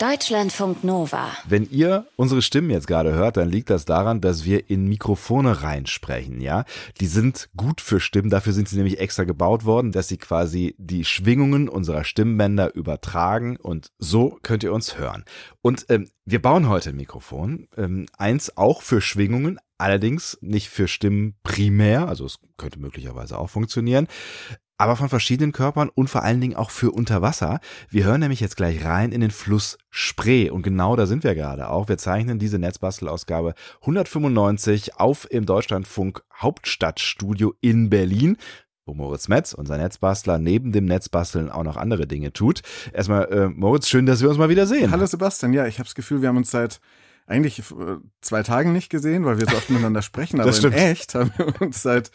Deutschlandfunk Nova. Wenn ihr unsere Stimmen jetzt gerade hört, dann liegt das daran, dass wir in Mikrofone reinsprechen, ja? Die sind gut für Stimmen, dafür sind sie nämlich extra gebaut worden, dass sie quasi die Schwingungen unserer Stimmbänder übertragen und so könnt ihr uns hören. Und ähm, wir bauen heute ein Mikrofon, ähm, eins auch für Schwingungen, allerdings nicht für Stimmen primär, also es könnte möglicherweise auch funktionieren, aber von verschiedenen Körpern und vor allen Dingen auch für Unterwasser. Wir hören nämlich jetzt gleich rein in den Fluss Spree und genau da sind wir gerade auch. Wir zeichnen diese Netzbastelausgabe 195 auf im Deutschlandfunk Hauptstadtstudio in Berlin wo Moritz Metz, unser Netzbastler, neben dem Netzbasteln auch noch andere Dinge tut. Erstmal, äh, Moritz, schön, dass wir uns mal wieder sehen. Hallo Sebastian, ja, ich habe das Gefühl, wir haben uns seit eigentlich äh, zwei Tagen nicht gesehen, weil wir so oft miteinander sprechen, aber in echt haben wir uns seit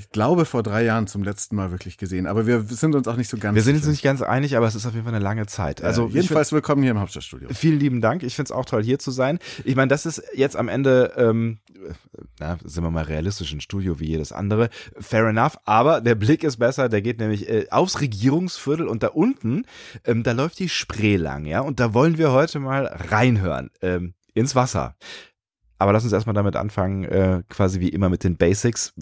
ich glaube, vor drei Jahren zum letzten Mal wirklich gesehen. Aber wir sind uns auch nicht so ganz Wir sind uns nicht ganz einig, aber es ist auf jeden Fall eine lange Zeit. Also äh, jedenfalls willkommen hier im Hauptstadtstudio. Vielen lieben Dank. Ich finde es auch toll, hier zu sein. Ich meine, das ist jetzt am Ende, ähm, na, sind wir mal realistisch, ein Studio wie jedes andere. Fair enough. Aber der Blick ist besser. Der geht nämlich äh, aufs Regierungsviertel und da unten, ähm, da läuft die Spree lang, ja. Und da wollen wir heute mal reinhören ähm, ins Wasser. Aber lass uns erstmal damit anfangen, äh, quasi wie immer mit den Basics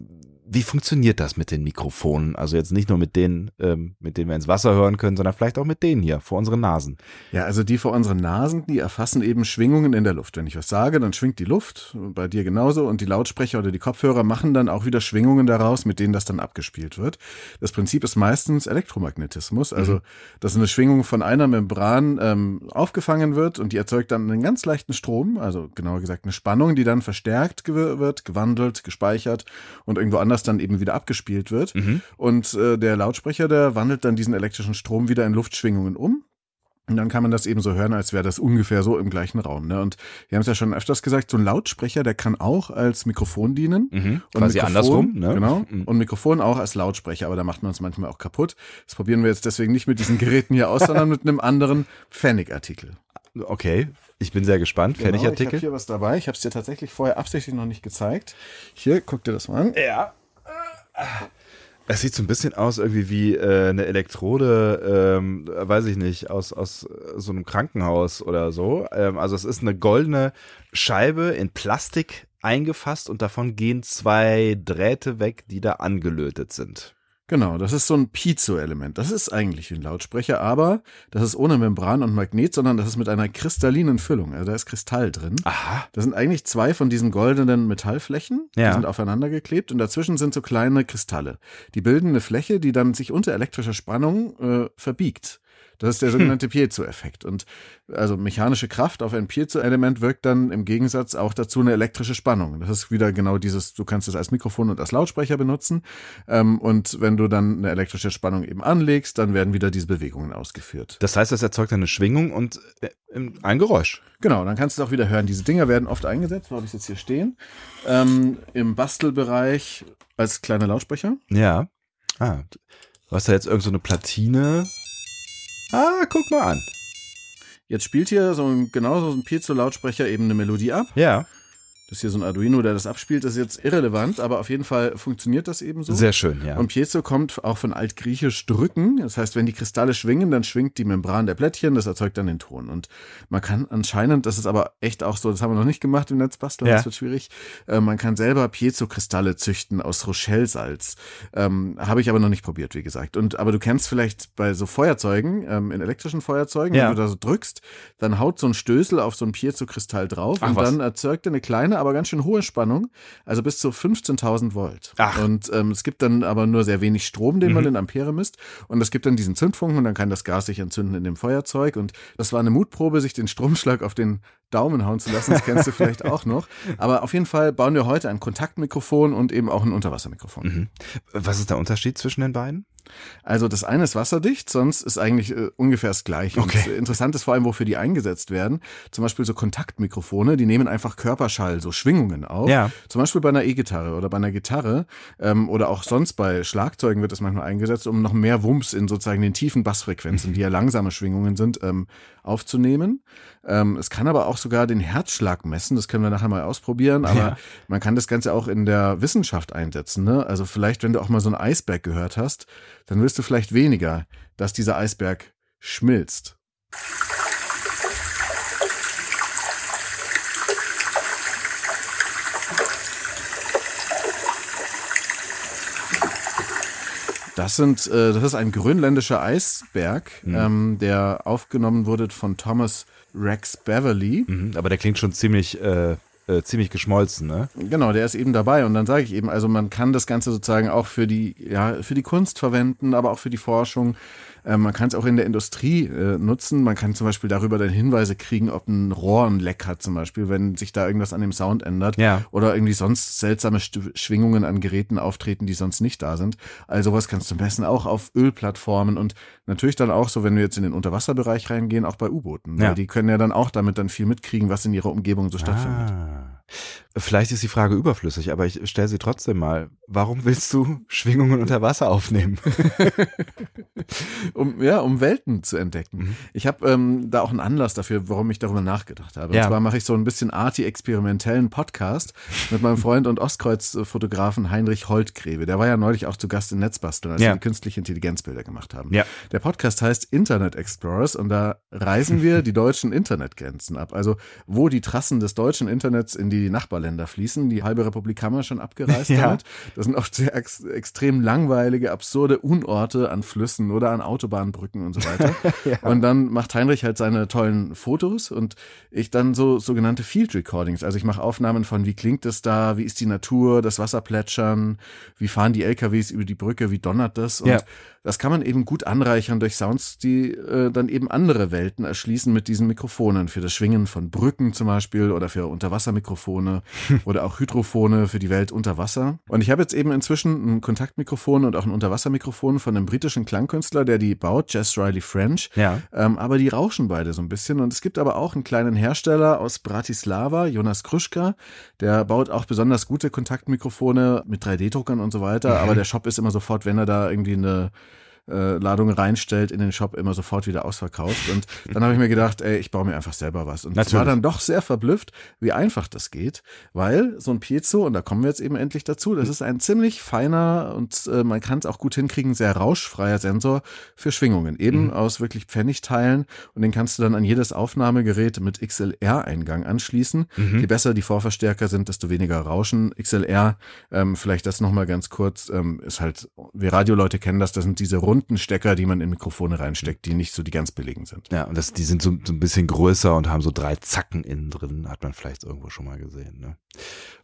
wie funktioniert das mit den Mikrofonen? Also jetzt nicht nur mit denen, ähm, mit denen wir ins Wasser hören können, sondern vielleicht auch mit denen hier vor unseren Nasen. Ja, also die vor unseren Nasen, die erfassen eben Schwingungen in der Luft. Wenn ich was sage, dann schwingt die Luft, bei dir genauso, und die Lautsprecher oder die Kopfhörer machen dann auch wieder Schwingungen daraus, mit denen das dann abgespielt wird. Das Prinzip ist meistens Elektromagnetismus, also mhm. dass eine Schwingung von einer Membran ähm, aufgefangen wird und die erzeugt dann einen ganz leichten Strom, also genauer gesagt eine Spannung, die dann verstärkt wird, gewandelt, gespeichert und irgendwo anders das dann eben wieder abgespielt wird. Mhm. Und äh, der Lautsprecher, der wandelt dann diesen elektrischen Strom wieder in Luftschwingungen um. Und dann kann man das eben so hören, als wäre das ungefähr so im gleichen Raum. Ne? Und wir haben es ja schon öfters gesagt, so ein Lautsprecher, der kann auch als Mikrofon dienen. Mhm, und quasi Mikrofon, andersrum. Ne? Genau. Mhm. Und Mikrofon auch als Lautsprecher, aber da macht man es manchmal auch kaputt. Das probieren wir jetzt deswegen nicht mit diesen Geräten hier aus, sondern mit einem anderen Pfennig-Artikel. Okay, ich bin sehr gespannt. Genau, Pfennig-Artikel. Ich habe hier was dabei. Ich habe es dir tatsächlich vorher absichtlich noch nicht gezeigt. Hier, guck dir das mal an. Ja. Es sieht so ein bisschen aus irgendwie wie äh, eine Elektrode, ähm, weiß ich nicht, aus, aus so einem Krankenhaus oder so. Ähm, also es ist eine goldene Scheibe in Plastik eingefasst und davon gehen zwei Drähte weg, die da angelötet sind. Genau, das ist so ein Piezo-Element. Das ist eigentlich ein Lautsprecher, aber das ist ohne Membran und Magnet, sondern das ist mit einer kristallinen Füllung. Also da ist Kristall drin. Aha. Das sind eigentlich zwei von diesen goldenen Metallflächen. Ja. Die sind aufeinander geklebt und dazwischen sind so kleine Kristalle. Die bilden eine Fläche, die dann sich unter elektrischer Spannung äh, verbiegt. Das ist der sogenannte Piezo-Effekt. Und also mechanische Kraft auf ein Piezo-Element wirkt dann im Gegensatz auch dazu eine elektrische Spannung. Das ist wieder genau dieses, du kannst es als Mikrofon und als Lautsprecher benutzen. Ähm, und wenn du dann eine elektrische Spannung eben anlegst, dann werden wieder diese Bewegungen ausgeführt. Das heißt, das erzeugt eine Schwingung und äh, ein Geräusch. Genau, dann kannst du es auch wieder hören. Diese Dinger werden oft eingesetzt, wo habe ich jetzt hier stehen, ähm, im als kleiner Lautsprecher. Ja. Ah, du hast da jetzt irgend so eine Platine Ah, guck mal an. Jetzt spielt hier so ein, genauso ein Piezo-Lautsprecher eben eine Melodie ab. Ja. Das ist hier so ein Arduino, der das abspielt, das ist jetzt irrelevant, aber auf jeden Fall funktioniert das eben so. Sehr schön, ja. Und Piezo kommt auch von altgriechisch drücken. Das heißt, wenn die Kristalle schwingen, dann schwingt die Membran der Plättchen, das erzeugt dann den Ton. Und man kann anscheinend, das ist aber echt auch so, das haben wir noch nicht gemacht im Netzbasteln, ja. das wird schwierig, äh, man kann selber Piezo-Kristalle züchten aus Rochelle-Salz. Ähm, Habe ich aber noch nicht probiert, wie gesagt. Und aber du kennst vielleicht bei so Feuerzeugen, ähm, in elektrischen Feuerzeugen, ja. wenn du da so drückst, dann haut so ein Stößel auf so ein Piezo-Kristall drauf Ach, und was? dann erzeugt er eine kleine aber ganz schön hohe Spannung, also bis zu 15.000 Volt. Ach. Und ähm, es gibt dann aber nur sehr wenig Strom, den mhm. man in Ampere misst. Und es gibt dann diesen Zündfunken und dann kann das Gas sich entzünden in dem Feuerzeug. Und das war eine Mutprobe, sich den Stromschlag auf den Daumen hauen zu lassen. Das kennst du vielleicht auch noch. Aber auf jeden Fall bauen wir heute ein Kontaktmikrofon und eben auch ein Unterwassermikrofon. Mhm. Was ist der Unterschied zwischen den beiden? Also das eine ist wasserdicht, sonst ist eigentlich äh, ungefähr das gleiche. Okay. Und interessant ist vor allem, wofür die eingesetzt werden. Zum Beispiel so Kontaktmikrofone, die nehmen einfach Körperschall, so Schwingungen auf. Ja. Zum Beispiel bei einer E-Gitarre oder bei einer Gitarre ähm, oder auch sonst bei Schlagzeugen wird das manchmal eingesetzt, um noch mehr Wumms in sozusagen den tiefen Bassfrequenzen, die ja langsame Schwingungen sind, ähm, aufzunehmen. Ähm, es kann aber auch sogar den Herzschlag messen, das können wir nachher mal ausprobieren, aber ja. man kann das Ganze auch in der Wissenschaft einsetzen. Ne? Also vielleicht, wenn du auch mal so einen Eisberg gehört hast, dann willst du vielleicht weniger, dass dieser Eisberg schmilzt. Das sind, äh, das ist ein grönländischer Eisberg, mhm. ähm, der aufgenommen wurde von Thomas Rex Beverly. Mhm, aber der klingt schon ziemlich äh, äh, ziemlich geschmolzen, ne? Genau, der ist eben dabei und dann sage ich eben, also man kann das Ganze sozusagen auch für die, ja, für die Kunst verwenden, aber auch für die Forschung. Ähm, man kann es auch in der Industrie äh, nutzen. Man kann zum Beispiel darüber dann Hinweise kriegen, ob ein Rohr ein Leck hat, zum Beispiel, wenn sich da irgendwas an dem Sound ändert. Ja. Oder irgendwie sonst seltsame Schwingungen an Geräten auftreten, die sonst nicht da sind. Also sowas kannst du messen, auch auf Ölplattformen und natürlich dann auch so, wenn wir jetzt in den Unterwasserbereich reingehen, auch bei U-Booten. Ja. Die können ja dann auch damit dann viel mitkriegen, was in ihrer Umgebung so stattfindet. Ah. Vielleicht ist die Frage überflüssig, aber ich stelle sie trotzdem mal. Warum willst du Schwingungen unter Wasser aufnehmen? um, ja, um Welten zu entdecken. Mhm. Ich habe ähm, da auch einen Anlass dafür, warum ich darüber nachgedacht habe. Ja. Und zwar mache ich so ein bisschen arty-experimentellen Podcast mit meinem Freund und Ostkreuz-Fotografen Heinrich Holtgreve. Der war ja neulich auch zu Gast in Netzbasteln, als ja. wir die künstliche Intelligenzbilder gemacht haben. Ja. Der Podcast heißt Internet Explorers und da reisen wir die deutschen Internetgrenzen ab. Also wo die Trassen des deutschen Internets in die Nachbarländer fließen. Die halbe Republik haben wir schon abgereist ja. damit. Das sind oft sehr ex extrem langweilige, absurde Unorte an Flüssen oder an Autobahnbrücken und so weiter. ja. Und dann macht Heinrich halt seine tollen Fotos und ich dann so sogenannte Field Recordings. Also ich mache Aufnahmen von, wie klingt es da, wie ist die Natur, das Wasser plätschern, wie fahren die LKWs über die Brücke, wie donnert das und ja. Das kann man eben gut anreichern durch Sounds, die äh, dann eben andere Welten erschließen mit diesen Mikrofonen. Für das Schwingen von Brücken zum Beispiel oder für Unterwassermikrofone oder auch Hydrophone für die Welt unter Wasser. Und ich habe jetzt eben inzwischen ein Kontaktmikrofon und auch ein Unterwassermikrofon von einem britischen Klangkünstler, der die baut, Jess Riley French. Ja. Ähm, aber die rauschen beide so ein bisschen. Und es gibt aber auch einen kleinen Hersteller aus Bratislava, Jonas Kruschka, der baut auch besonders gute Kontaktmikrofone mit 3D-Druckern und so weiter. Mhm. Aber der Shop ist immer sofort, wenn er da irgendwie eine äh, Ladung reinstellt in den Shop, immer sofort wieder ausverkauft. Und dann habe ich mir gedacht, ey, ich baue mir einfach selber was. Und ich war dann doch sehr verblüfft, wie einfach das geht, weil so ein Piezo, und da kommen wir jetzt eben endlich dazu, das ist ein ziemlich feiner und äh, man kann es auch gut hinkriegen, sehr rauschfreier Sensor für Schwingungen, eben mhm. aus wirklich Pfennigteilen. Und den kannst du dann an jedes Aufnahmegerät mit XLR-Eingang anschließen. Mhm. Je besser die Vorverstärker sind, desto weniger Rauschen. XLR, ähm, vielleicht das nochmal ganz kurz, ähm, ist halt, wir Radioleute kennen das, das sind diese runden runden Stecker, die man in Mikrofone reinsteckt, die nicht so die ganz billigen sind. Ja, und das, die sind so, so ein bisschen größer und haben so drei Zacken innen drin, hat man vielleicht irgendwo schon mal gesehen. Ne?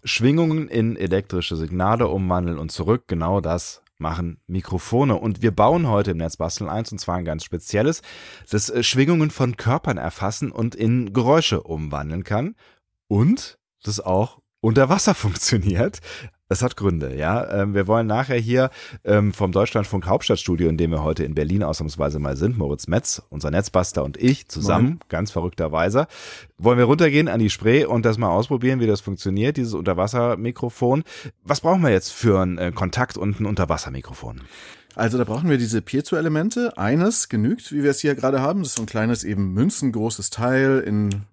Schwingungen in elektrische Signale umwandeln und zurück, genau das machen Mikrofone. Und wir bauen heute im Netzbasteln eins, und zwar ein ganz spezielles, das äh, Schwingungen von Körpern erfassen und in Geräusche umwandeln kann. Und das auch unter Wasser funktioniert. Das hat Gründe, ja. Ähm, wir wollen nachher hier ähm, vom Deutschlandfunk Hauptstadtstudio, in dem wir heute in Berlin ausnahmsweise mal sind, Moritz Metz, unser Netzbuster und ich zusammen, Moin. ganz verrückterweise, wollen wir runtergehen an die Spree und das mal ausprobieren, wie das funktioniert, dieses Unterwassermikrofon. Was brauchen wir jetzt für einen äh, Kontakt und ein Unterwassermikrofon? Also da brauchen wir diese Piezo-Elemente. Eines genügt, wie wir es hier gerade haben. Das ist so ein kleines, eben münzengroßes Teil in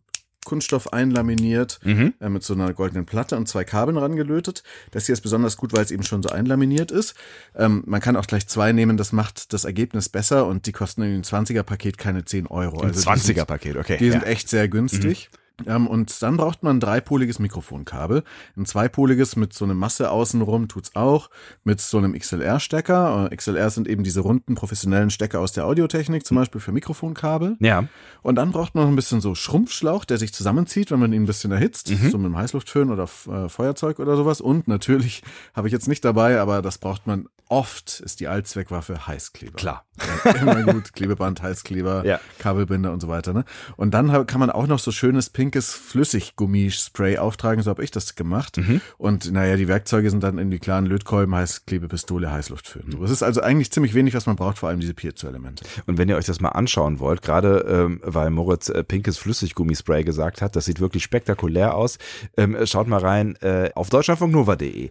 Kunststoff einlaminiert mhm. äh, mit so einer goldenen Platte und zwei Kabeln rangelötet. Das hier ist besonders gut, weil es eben schon so einlaminiert ist. Ähm, man kann auch gleich zwei nehmen, das macht das Ergebnis besser und die kosten in dem 20er-Paket keine 10 Euro. Also 20er-Paket, okay. Die ja. sind echt sehr günstig. Mhm. Ähm, und dann braucht man ein dreipoliges Mikrofonkabel. Ein zweipoliges mit so einer Masse außenrum tut's auch. Mit so einem XLR-Stecker. Äh, XLR sind eben diese runden professionellen Stecker aus der Audiotechnik, zum Beispiel für Mikrofonkabel. Ja. Und dann braucht man noch ein bisschen so Schrumpfschlauch, der sich zusammenzieht, wenn man ihn ein bisschen erhitzt. Mhm. So mit einem Heißluftföhn oder äh, Feuerzeug oder sowas. Und natürlich habe ich jetzt nicht dabei, aber das braucht man oft, ist die Allzweckwaffe Heißkleber. Klar. Ja, immer gut. Klebeband, Heißkleber, ja. Kabelbinder und so weiter. Ne? Und dann kann man auch noch so schönes pinkes Flüssiggummispray auftragen, so habe ich das gemacht. Mhm. Und naja, die Werkzeuge sind dann in die klaren Lötkolben, Heißklebepistole, Heißluftföhn. Mhm. Es ist also eigentlich ziemlich wenig, was man braucht, vor allem diese Piezo-Elemente. Und wenn ihr euch das mal anschauen wollt, gerade ähm, weil Moritz äh, pinkes Flüssiggummispray gesagt hat, das sieht wirklich spektakulär aus, ähm, schaut mal rein äh, auf deutschlandfunknova.de.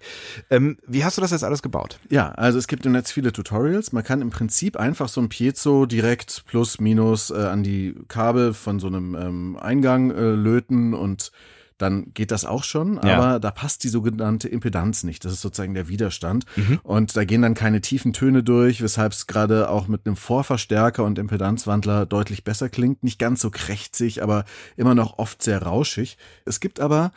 Ähm, wie hast du das jetzt alles gebaut? Ja, also es gibt im Netz viele Tutorials. Man kann im Prinzip einfach so ein Piezo direkt plus minus äh, an die Kabel von so einem ähm, Eingang äh, löten und dann geht das auch schon, aber ja. da passt die sogenannte Impedanz nicht. Das ist sozusagen der Widerstand. Mhm. Und da gehen dann keine tiefen Töne durch, weshalb es gerade auch mit einem Vorverstärker und Impedanzwandler deutlich besser klingt. Nicht ganz so krächzig, aber immer noch oft sehr rauschig. Es gibt aber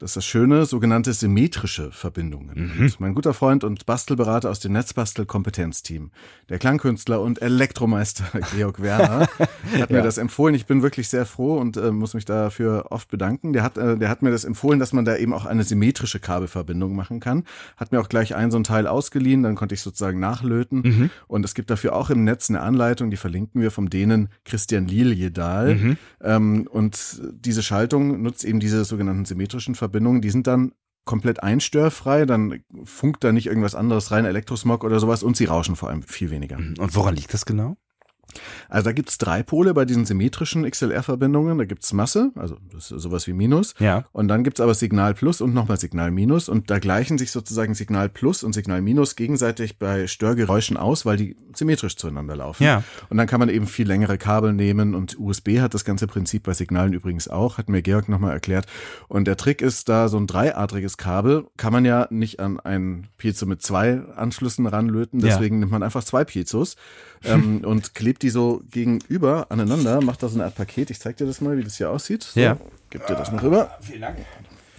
Das ist das schöne, sogenannte symmetrische Verbindungen. Mhm. Mein guter Freund und Bastelberater aus dem Netzbastel-Kompetenzteam, der Klangkünstler und Elektromeister Georg Werner, hat mir Ja. das empfohlen. Ich bin wirklich sehr froh und äh, muss mich dafür oft bedanken. Der hat, äh, der hat mir das empfohlen, dass man da eben auch eine symmetrische Kabelverbindung machen kann. Hat mir auch gleich ein so ein Teil ausgeliehen, dann konnte ich sozusagen nachlöten. Mhm. Und es gibt dafür auch im Netz eine Anleitung, die verlinken wir vom Dänen Christian Liljedahl. Mhm. Ähm, und diese Schaltung nutzt eben diese sogenannten symmetrischen Verbindungen. Die sind dann komplett einstörfrei, dann funkt da nicht irgendwas anderes rein, Elektrosmog oder sowas und sie rauschen vor allem viel weniger. Und woran liegt das genau? Also da gibt's drei Pole bei diesen symmetrischen XLR-Verbindungen. Da gibt's Masse, also das ist sowas wie Minus. Ja. Und dann gibt's aber Signal Plus und nochmal Signal Minus. Und da gleichen sich sozusagen Signal Plus und Signal Minus gegenseitig bei Störgeräuschen aus, weil die symmetrisch zueinander laufen. Ja. Und dann kann man eben viel längere Kabel nehmen und USB hat das ganze Prinzip bei Signalen übrigens auch, hat mir Georg nochmal erklärt. Und der Trick ist da so ein dreiadriges Kabel, kann man ja nicht an ein Piezo mit zwei Anschlüssen ranlöten, Ja. deswegen nimmt man einfach zwei Piezos ähm, und klebt die so gegenüber aneinander, macht da so eine Art Paket. Ich zeig dir das mal, wie das hier aussieht. So, Ja. Gib dir das mal rüber. Vielen Dank.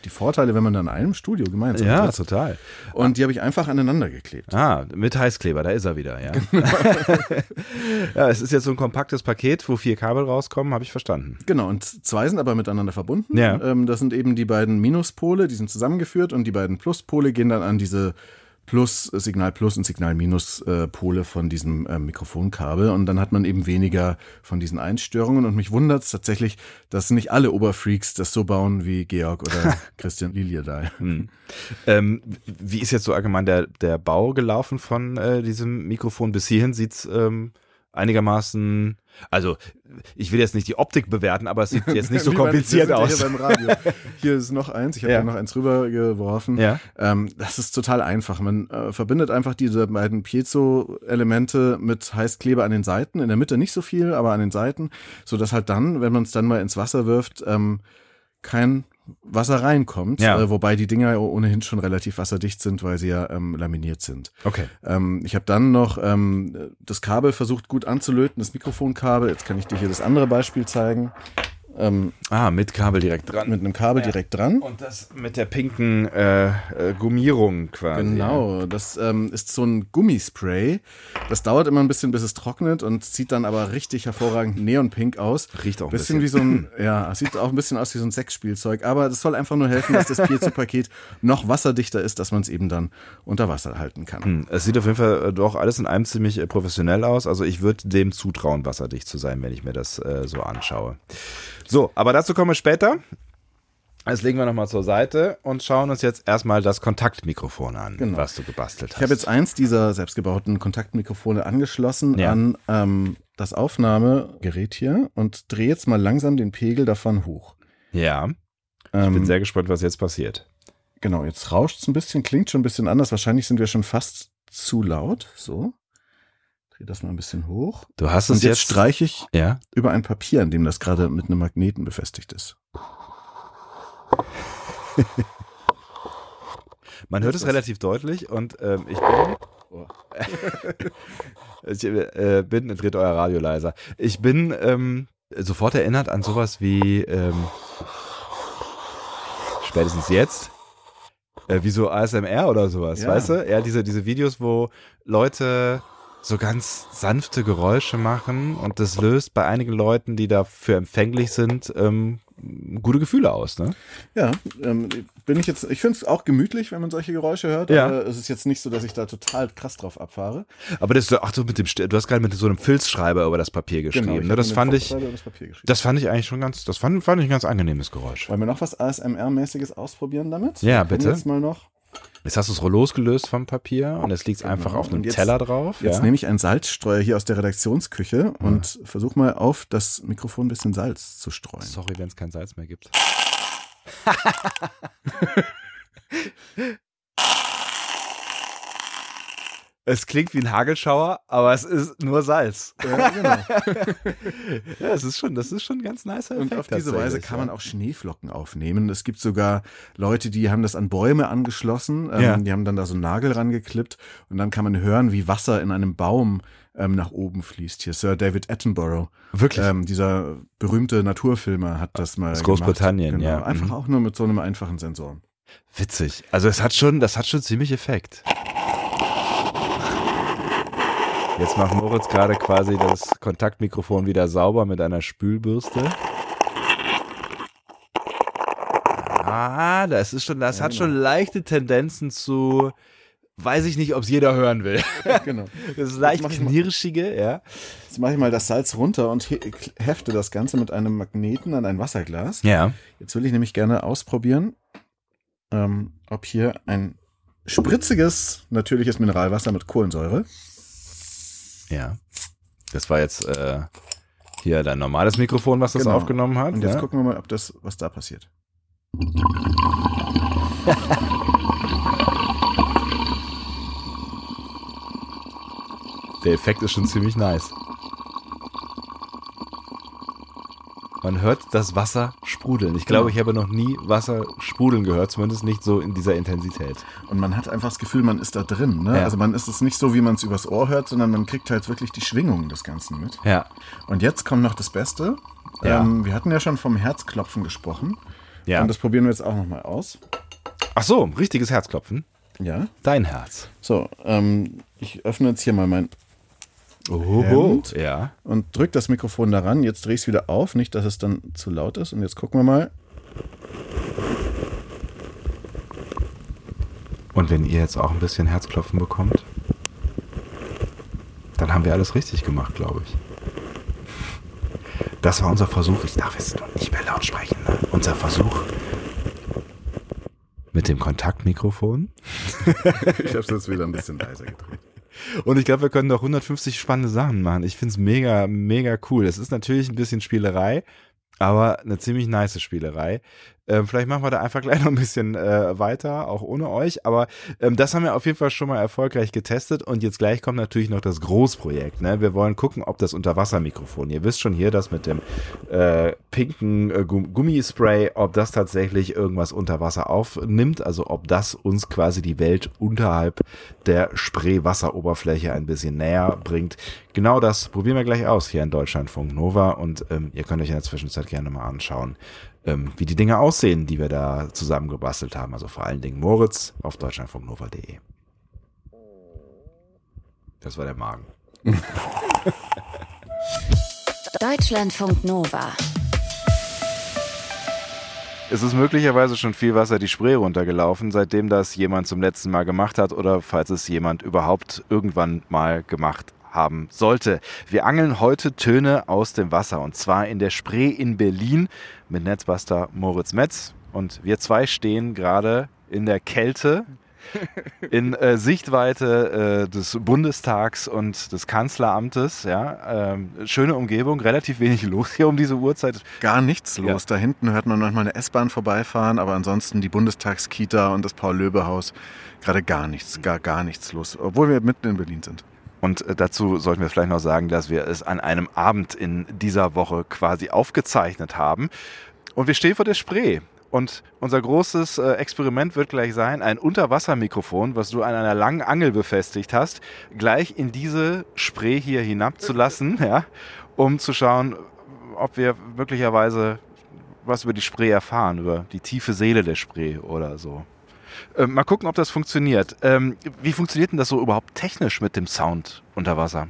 Die Vorteile, wenn man dann in einem Studio gemeinsam Ja, sitzt. total. Und die habe ich einfach aneinander geklebt. Ah, mit Heißkleber, da ist er wieder, ja. Genau. ja, es ist jetzt so ein kompaktes Paket, wo vier Kabel rauskommen, habe ich verstanden. Genau, und zwei sind aber miteinander verbunden. Ja. Ähm, das sind eben die beiden Minuspole, die sind zusammengeführt und die beiden Pluspole gehen dann an diese Plus, Signal Plus und Signal Minus äh, Pole von diesem äh, Mikrofonkabel und dann hat man eben weniger von diesen Einstörungen und mich wundert es tatsächlich, dass nicht alle Oberfreaks das so bauen wie Georg oder Christian Liljedahl. Hm. Ähm, wie ist jetzt so allgemein der, der Bau gelaufen von äh, diesem Mikrofon? Bis hierhin sieht's ähm, einigermaßen, also ich will jetzt nicht die Optik bewerten, aber es sieht jetzt nicht so beim- kompliziert sind aus. Hier, beim Radio. hier ist noch eins, ich habe Ja. noch eins rübergeworfen. Ja. Ähm, das ist total einfach. Man äh, verbindet einfach diese beiden Piezo-Elemente mit Heißkleber an den Seiten. In der Mitte nicht so viel, aber an den Seiten, so dass halt dann, wenn man es dann mal ins Wasser wirft, ähm, kein Wasser reinkommt. Ja. Äh, wobei die Dinger ohnehin schon relativ wasserdicht sind, weil sie ja ähm, laminiert sind. Okay. Ähm, ich habe dann noch ähm, das Kabel versucht gut anzulöten, das Mikrofonkabel. Jetzt kann ich dir hier das andere Beispiel zeigen. Ähm, Ah, mit Kabel direkt dran. mit einem Kabel direkt dran. Und das mit der pinken äh, äh, Gummierung quasi. Genau, das ähm, ist so ein Gummispray. Das dauert immer ein bisschen, bis es trocknet und sieht dann aber richtig hervorragend neonpink aus. Riecht auch ein bisschen, bisschen. wie so ein, ja, es sieht auch ein bisschen aus wie so ein Sexspielzeug, aber das soll einfach nur helfen, dass das Piezo-Paket noch wasserdichter ist, dass man es eben dann unter Wasser halten kann. Hm, Es sieht auf jeden Fall äh, doch alles in einem ziemlich äh, professionell aus. Also ich würde dem zutrauen, wasserdicht zu sein, wenn ich mir das äh, so anschaue. So, aber dazu kommen wir später. Das legen wir nochmal zur Seite und schauen uns jetzt erstmal das Kontaktmikrofon an, Genau. was du gebastelt hast. Ich habe jetzt eins dieser selbstgebauten Kontaktmikrofone angeschlossen Ja. an ähm, das Aufnahmegerät hier und drehe jetzt mal langsam den Pegel davon hoch. ja, ich Ähm, bin sehr gespannt, was jetzt passiert. Genau, jetzt rauscht es ein bisschen, klingt schon ein bisschen anders. Wahrscheinlich sind wir schon fast zu laut. So. Dreh das mal ein bisschen hoch. Du hast Und es jetzt, jetzt. streiche ich ja, über ein Papier, an dem das gerade mit einem Magneten befestigt ist. man hört es relativ deutlich und ähm, ich bin. Oh. ich äh, bin, dreht euer Radio leiser. Ich bin ähm, sofort erinnert an sowas wie ähm, spätestens jetzt. Äh, wie so ASMR oder sowas, Ja. weißt du? Ja, diese, diese Videos, wo Leute so ganz sanfte Geräusche machen und das löst bei einigen Leuten, die dafür empfänglich sind, ähm, gute Gefühle aus, ne? Ja, ähm, bin ich jetzt, ich finde es auch gemütlich, wenn man solche Geräusche hört, Ja. aber es ist jetzt nicht so, dass ich da total krass drauf abfahre. Aber das, ach du, mit dem, du hast gerade mit so einem Filzschreiber über das Papier geschrieben, Genau, ne? Das fand ich, das das fand ich eigentlich schon ganz, das fand, fand ich ein ganz angenehmes Geräusch. Wollen wir noch was ASMR-mäßiges ausprobieren damit? Ja, Wir bitte. Jetzt mal noch. Jetzt hast du es losgelöst vom Papier und es liegt einfach auf einem jetzt- Teller drauf. Jetzt ja? nehme ich einen Salzstreuer hier aus der Redaktionsküche und versuche mal auf das Mikrofon ein bisschen Salz zu streuen. Sorry, wenn es kein Salz mehr gibt. Es klingt wie ein Hagelschauer, aber es ist nur Salz. Ja, genau. ja, es ist schon, das ist schon ein ganz nice Effekt. Und auf diese Weise kann man auch Schneeflocken aufnehmen. Es gibt sogar Leute, die haben das an Bäume angeschlossen. Ähm, ja. Die haben dann da so einen Nagel rangeklippt und dann kann man hören, wie Wasser in einem Baum ähm, nach oben fließt. Hier Sir David Attenborough. Wirklich? Ähm, dieser berühmte Naturfilmer hat das mal. Aus Großbritannien, genau. ja. Einfach mhm. auch nur mit so einem einfachen Sensor. Witzig. Also es hat schon, das hat schon ziemlich Effekt. Jetzt macht Moritz gerade quasi das Kontaktmikrofon wieder sauber mit einer Spülbürste. Ah, das ist schon, das ja, hat genau. schon leichte Tendenzen zu, weiß ich nicht, ob es jeder hören will. genau. Das ist leicht knirschige, ja. Jetzt mache ich mal das Salz runter und hefte das Ganze mit einem Magneten an ein Wasserglas. Ja. Jetzt will ich nämlich gerne ausprobieren, ähm, ob hier ein spritziges, natürliches Mineralwasser mit Kohlensäure ja. Das war jetzt äh, hier dein normales Mikrofon, was das genau. aufgenommen hat. Und jetzt ja? gucken wir mal, ob das, was da passiert. Der Effekt ist schon ziemlich nice. Man hört das Wasser sprudeln. Ich glaube, genau. ich habe noch nie Wasser sprudeln gehört, zumindest nicht so in dieser Intensität. Und man hat einfach das Gefühl, man ist da drin. Ne? Ja. Also man ist es nicht so, wie man es übers Ohr hört, sondern man kriegt halt wirklich die Schwingungen des Ganzen mit. Ja. Und jetzt kommt noch das Beste. Ja. Ähm, wir hatten ja schon vom Herzklopfen gesprochen. Ja. Und das probieren wir jetzt auch nochmal aus. Ach so, richtiges Herzklopfen. Ja. Dein Herz. So, ähm, ich öffne jetzt hier mal mein Oh, ja. Und drück das Mikrofon daran. Jetzt dreh ich es wieder auf, nicht, dass es dann zu laut ist. Und jetzt gucken wir mal. Und wenn ihr jetzt auch ein bisschen Herzklopfen bekommt, dann haben wir alles richtig gemacht, glaube ich. Das war unser Versuch. Ich darf jetzt nicht mehr laut sprechen. Ne? Unser Versuch mit dem Kontaktmikrofon. ich habe es jetzt wieder ein bisschen leiser gedreht. Und ich glaube, wir können noch 150 spannende Sachen machen. Ich finde es mega, mega cool. Es ist natürlich ein bisschen Spielerei, aber eine ziemlich nice Spielerei. Ähm, vielleicht machen wir da einfach gleich noch ein bisschen äh, weiter, auch ohne euch. Aber ähm, das haben wir auf jeden Fall schon mal erfolgreich getestet. Und jetzt gleich kommt natürlich noch das Großprojekt. Ne? Wir wollen gucken, ob das Unterwassermikrofon, ihr wisst schon hier, das mit dem äh, pinken äh, Gummispray, ob das tatsächlich irgendwas unter Wasser aufnimmt. Also ob das uns quasi die Welt unterhalb der Spreewasseroberfläche ein bisschen näher bringt. Genau das probieren wir gleich aus hier in Deutschlandfunk Nova. Und ähm, ihr könnt euch in der Zwischenzeit gerne mal anschauen, ähm, wie die Dinge aussehen, die wir da zusammengebastelt haben. Also vor allen Dingen Moritz auf deutschlandfunknova.de. Das war der Magen. Deutschlandfunk Nova. Es ist möglicherweise schon viel Wasser die Spree runtergelaufen, seitdem das jemand zum letzten Mal gemacht hat oder falls es jemand überhaupt irgendwann mal gemacht haben sollte. Wir angeln heute Töne aus dem Wasser und zwar in der Spree in Berlin mit Netzbuster Moritz Metz. Und wir zwei stehen gerade in der Kälte in äh, Sichtweite äh, des Bundestags und des Kanzleramtes. Ja, ähm, schöne Umgebung, relativ wenig los hier um diese Uhrzeit. Gar nichts los. Ja. Da hinten hört man manchmal eine S-Bahn vorbeifahren, aber ansonsten die Bundestagskita und das Paul-Löbe-Haus gerade gar nichts, gar gar nichts los, obwohl wir mitten in Berlin sind. Und äh, dazu sollten wir vielleicht noch sagen, dass wir es an einem Abend in dieser Woche quasi aufgezeichnet haben. Und wir stehen vor der Spree. Und unser großes äh, Experiment wird gleich sein, ein Unterwassermikrofon, was du an einer langen Angel befestigt hast, gleich in diese Spree hier hinabzulassen, ja, um zu schauen, ob wir möglicherweise was über die Spree erfahren, über die tiefe Seele der Spree oder so. Äh, mal gucken, ob das funktioniert. Ähm, wie funktioniert denn das so überhaupt technisch mit dem Sound unter Wasser?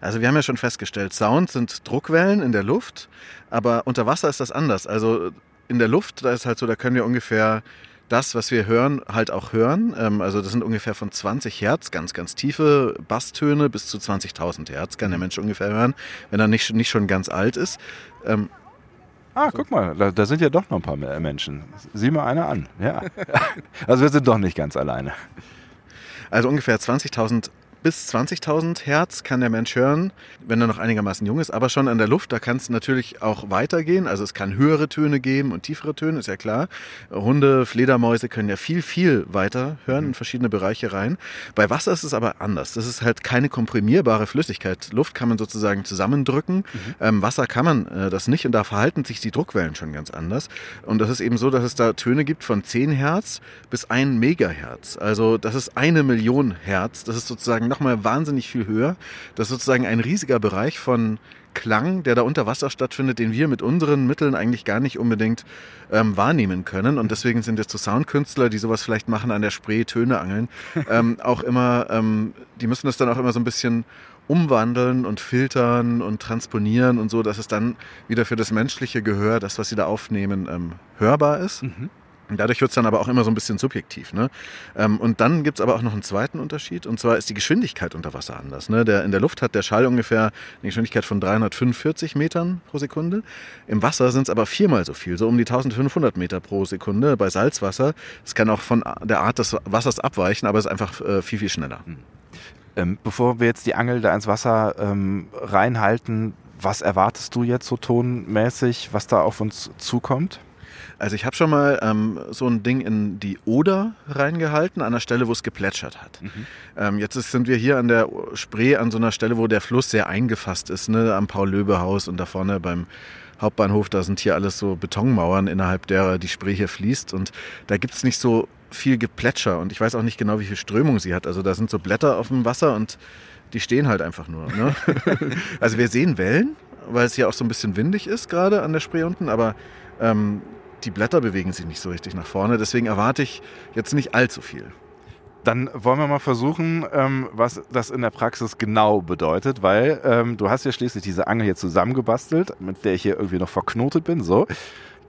Also wir haben ja schon festgestellt, Sound sind Druckwellen in der Luft, aber unter Wasser ist das anders. Also in der Luft, da ist halt so, da können wir ungefähr das, was wir hören, halt auch hören. Ähm, also das sind ungefähr von 20 Hertz, ganz, ganz tiefe Basstöne bis zu 20.000 Hertz kann der Mensch ungefähr hören, wenn er nicht, nicht schon ganz alt ist. Ah, guck mal, da, da, sind ja doch noch ein paar Menschen. Sieh mal einer an. Ja. Also wir sind doch nicht ganz alleine. Also ungefähr 20.000 bis 20.000 Hertz kann der Mensch hören, wenn er noch einigermaßen jung ist, aber schon an der Luft, da kann es natürlich auch weitergehen. Also es kann höhere Töne geben und tiefere Töne, ist ja klar. Hunde, Fledermäuse können ja viel, viel weiter hören in verschiedene Bereiche rein. Bei Wasser ist es aber anders. Das ist halt keine komprimierbare Flüssigkeit. Luft kann man sozusagen zusammendrücken. Mhm. Ähm, Wasser kann man äh, das nicht und da verhalten sich die Druckwellen schon ganz anders. Und das ist eben so, dass es da Töne gibt von 10 Hertz bis 1 Megahertz. Also das ist eine Million Hertz. Das ist sozusagen nochmal wahnsinnig viel höher. Das ist sozusagen ein riesiger Bereich von Klang, der da unter Wasser stattfindet, den wir mit unseren Mitteln eigentlich gar nicht unbedingt ähm, wahrnehmen können. Und deswegen sind jetzt so Soundkünstler, die sowas vielleicht machen an der Spree, Töne angeln, ähm, auch immer, ähm, die müssen das dann auch immer so ein bisschen umwandeln und filtern und transponieren und so, dass es dann wieder für das menschliche Gehör, das, was sie da aufnehmen, ähm, hörbar ist. Mhm. Dadurch wird es dann aber auch immer so ein bisschen subjektiv. Ne? Ähm, und dann gibt es aber auch noch einen zweiten Unterschied, und zwar ist die Geschwindigkeit unter Wasser anders. Ne? Der, in der Luft hat der Schall ungefähr eine Geschwindigkeit von 345 Metern pro Sekunde. Im Wasser sind es aber viermal so viel, so um die 1500 Meter pro Sekunde bei Salzwasser. Es kann auch von der Art des Wassers abweichen, aber es ist einfach äh, viel, viel schneller. Hm. Ähm, bevor wir jetzt die Angel da ins Wasser ähm, reinhalten, was erwartest du jetzt so tonmäßig, was da auf uns zukommt? Also ich habe schon mal ähm, so ein Ding in die Oder reingehalten, an der Stelle, wo es geplätschert hat. Mhm. Ähm, jetzt ist, sind wir hier an der Spree, an so einer Stelle, wo der Fluss sehr eingefasst ist, ne? am Paul-Löbe-Haus und da vorne beim Hauptbahnhof, da sind hier alles so Betonmauern, innerhalb derer die Spree hier fließt. Und da gibt es nicht so viel Geplätscher und ich weiß auch nicht genau, wie viel Strömung sie hat. Also da sind so Blätter auf dem Wasser und die stehen halt einfach nur. Ne? also wir sehen Wellen, weil es hier auch so ein bisschen windig ist gerade an der Spree unten, aber ähm, die Blätter bewegen sich nicht so richtig nach vorne. Deswegen erwarte ich jetzt nicht allzu viel. Dann wollen wir mal versuchen, ähm, was das in der Praxis genau bedeutet, weil ähm, du hast ja schließlich diese Angel hier zusammengebastelt, mit der ich hier irgendwie noch verknotet bin. So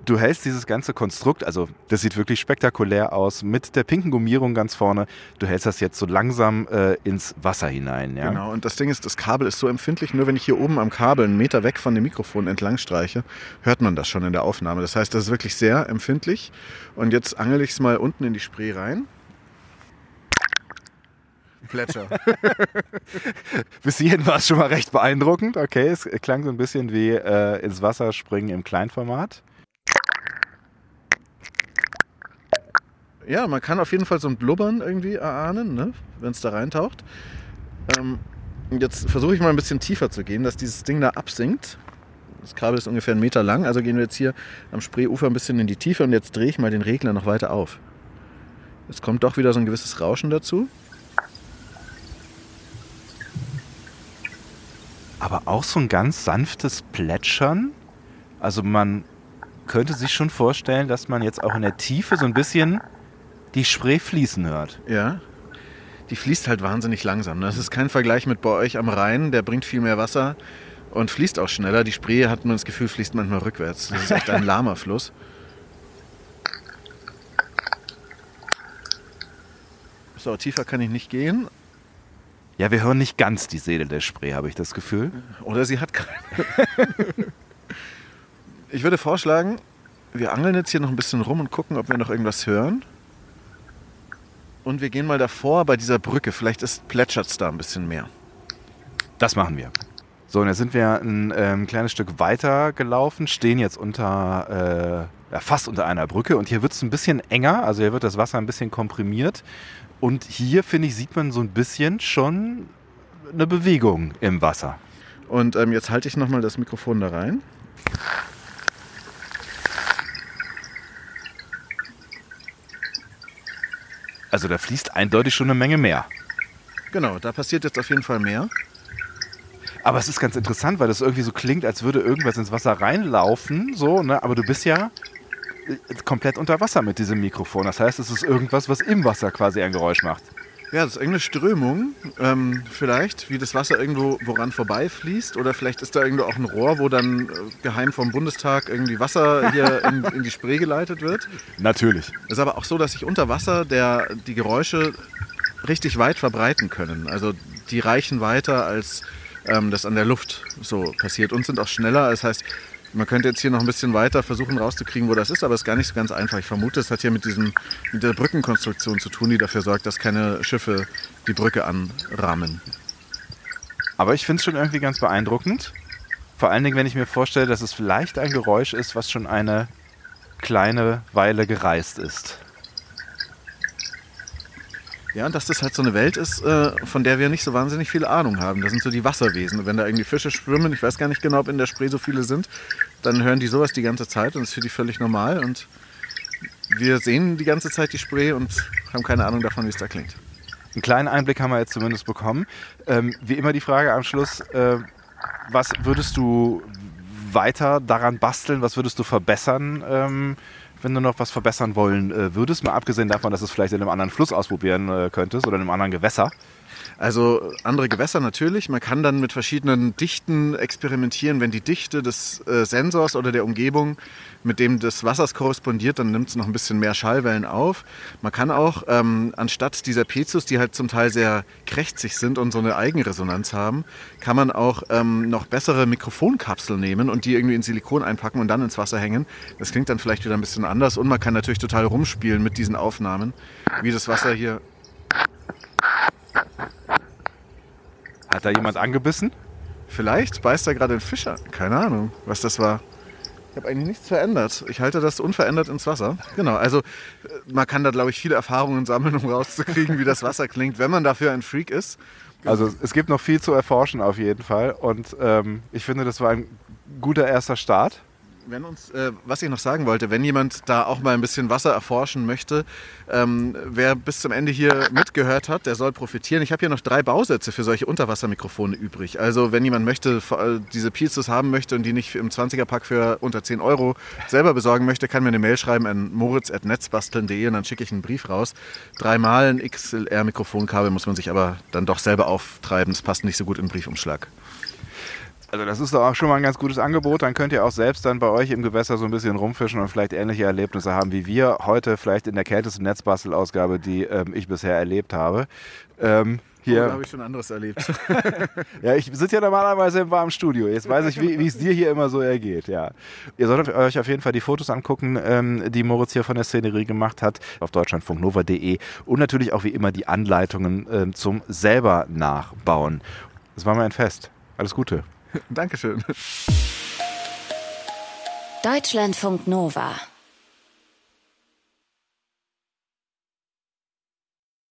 du hältst dieses ganze Konstrukt, also das sieht wirklich spektakulär aus, mit der pinken Gummierung ganz vorne. Du hältst das jetzt so langsam äh, ins Wasser hinein. Ja? Genau, und das Ding ist, das Kabel ist so empfindlich, nur wenn ich hier oben am Kabel einen Meter weg von dem Mikrofon entlang streiche, hört man das schon in der Aufnahme. Das heißt, das ist wirklich sehr empfindlich. Und jetzt angel ich es mal unten in die Spree rein. Plätscher. Bis hierhin war es schon mal recht beeindruckend. Okay, es klang so ein bisschen wie äh, ins Wasser springen im Kleinformat. Ja, man kann auf jeden Fall so ein Blubbern irgendwie erahnen, ne? wenn es da reintaucht. Ähm, jetzt versuche ich mal ein bisschen tiefer zu gehen, dass dieses Ding da absinkt. Das Kabel ist ungefähr einen Meter lang, also gehen wir jetzt hier am Spreeufer ein bisschen in die Tiefe und jetzt drehe ich mal den Regler noch weiter auf. Jetzt kommt doch wieder so ein gewisses Rauschen dazu. Aber auch so ein ganz sanftes Plätschern. Also man könnte sich schon vorstellen, dass man jetzt auch in der Tiefe so ein bisschen die Spree fließen hört. Ja. Die fließt halt wahnsinnig langsam. Das ist kein Vergleich mit bei euch am Rhein, der bringt viel mehr Wasser und fließt auch schneller. Die Spree hat man das Gefühl, fließt manchmal rückwärts. Das ist echt ein lahmer Fluss. So, tiefer kann ich nicht gehen. Ja, wir hören nicht ganz die Seele der Spree, habe ich das Gefühl. Oder sie hat keine. ich würde vorschlagen, wir angeln jetzt hier noch ein bisschen rum und gucken, ob wir noch irgendwas hören. Und wir gehen mal davor bei dieser Brücke. Vielleicht plätschert es da ein bisschen mehr. Das machen wir. So, und jetzt sind wir ein ähm, kleines Stück weiter gelaufen, stehen jetzt unter, äh, ja, fast unter einer Brücke und hier wird es ein bisschen enger, also hier wird das Wasser ein bisschen komprimiert. Und hier, finde ich, sieht man so ein bisschen schon eine Bewegung im Wasser. Und ähm, jetzt halte ich nochmal das Mikrofon da rein. Also da fließt eindeutig schon eine Menge mehr. Genau, da passiert jetzt auf jeden Fall mehr. Aber es ist ganz interessant, weil das irgendwie so klingt, als würde irgendwas ins Wasser reinlaufen, so, ne? Aber du bist ja äh, komplett unter Wasser mit diesem Mikrofon. Das heißt, es ist irgendwas, was im Wasser quasi ein Geräusch macht. Ja, das ist irgendeine Strömung, ähm, vielleicht, wie das Wasser irgendwo woran vorbeifließt. Oder vielleicht ist da irgendwo auch ein Rohr, wo dann äh, geheim vom Bundestag irgendwie Wasser hier in, in, die Spree geleitet wird. Natürlich. Es ist aber auch so, dass sich unter Wasser der, die Geräusche richtig weit verbreiten können. Also die reichen weiter, als ähm, das an der Luft so passiert und sind auch schneller. Das heißt, Man könnte jetzt hier noch ein bisschen weiter versuchen rauszukriegen, wo das ist, aber es ist gar nicht so ganz einfach. Ich vermute, es hat hier mit, diesem, mit der Brückenkonstruktion zu tun, die dafür sorgt, dass keine Schiffe die Brücke anrahmen. Aber ich finde es schon irgendwie ganz beeindruckend. Vor allen Dingen, wenn ich mir vorstelle, dass es vielleicht ein Geräusch ist, was schon eine kleine Weile gereist ist. Ja, und dass das halt so eine Welt ist, äh, von der wir nicht so wahnsinnig viel Ahnung haben. Das sind so die Wasserwesen. Und wenn da irgendwie Fische schwimmen, ich weiß gar nicht genau, ob in der Spree so viele sind, dann hören die sowas die ganze Zeit und das ist für die völlig normal. Und wir sehen die ganze Zeit die Spree und haben keine Ahnung davon, wie es da klingt. Einen kleinen Einblick haben wir jetzt zumindest bekommen. Ähm, wie immer die Frage am Schluss, äh, was würdest du weiter daran basteln, was würdest du verbessern? Ähm, wenn du noch was verbessern wollen äh, würdest, mal abgesehen davon, dass du es vielleicht in einem anderen Fluss ausprobieren äh, könntest oder in einem anderen Gewässer? Also andere Gewässer natürlich. Man kann dann mit verschiedenen Dichten experimentieren. Wenn die Dichte des äh, Sensors oder der Umgebung mit dem des Wassers korrespondiert, dann nimmt es noch ein bisschen mehr Schallwellen auf. Man kann auch ähm, anstatt dieser Pezus, die halt zum Teil sehr krächzig sind und so eine Eigenresonanz haben, kann man auch ähm, noch bessere Mikrofonkapseln nehmen und die irgendwie in Silikon einpacken und dann ins Wasser hängen. Das klingt dann vielleicht wieder ein bisschen anders und man kann natürlich total rumspielen mit diesen Aufnahmen, wie das Wasser hier Hat da jemand angebissen? Vielleicht beißt da gerade ein Fischer. Keine Ahnung, was das war. Ich habe eigentlich nichts verändert. Ich halte das unverändert ins Wasser. Genau, also äh, man kann da, glaube ich, viele Erfahrungen sammeln, um rauszukriegen, wie das Wasser klingt, wenn man dafür ein Freak ist. Also es gibt noch viel zu erforschen auf jeden Fall. Und ähm, ich finde, das war ein guter erster Start wenn uns, äh, was ich noch sagen wollte, wenn jemand da auch mal ein bisschen Wasser erforschen möchte, ähm, wer bis zum Ende hier mitgehört hat, der soll profitieren. Ich habe hier noch drei Bausätze für solche Unterwassermikrofone übrig. Also wenn jemand möchte, äh, diese Pieces haben möchte und die nicht im 20er-Pack für unter 10 Euro selber besorgen möchte, kann mir eine Mail schreiben an moritz.netzbasteln.de und dann schicke ich einen Brief raus. Dreimal ein XLR-Mikrofonkabel muss man sich aber dann doch selber auftreiben. Das passt nicht so gut den Briefumschlag. Also das ist doch auch schon mal ein ganz gutes Angebot. Dann könnt ihr auch selbst dann bei euch im Gewässer so ein bisschen rumfischen und vielleicht ähnliche Erlebnisse haben wie wir heute vielleicht in der kältesten Netzbastelausgabe, die ähm, ich bisher erlebt habe. Ähm, hier. Oh, habe ich schon anderes erlebt. ja, ich sitze ja normalerweise im warmen Studio. Jetzt weiß ich, wie es dir hier immer so ergeht. Ja. Ihr solltet euch auf jeden Fall die Fotos angucken, ähm, die Moritz hier von der Szenerie gemacht hat, auf deutschlandfunknova.de und natürlich auch wie immer die Anleitungen ähm, zum selber nachbauen. Das war mir ein Fest. Alles Gute. Dankeschön. Deutschlandfunk Nova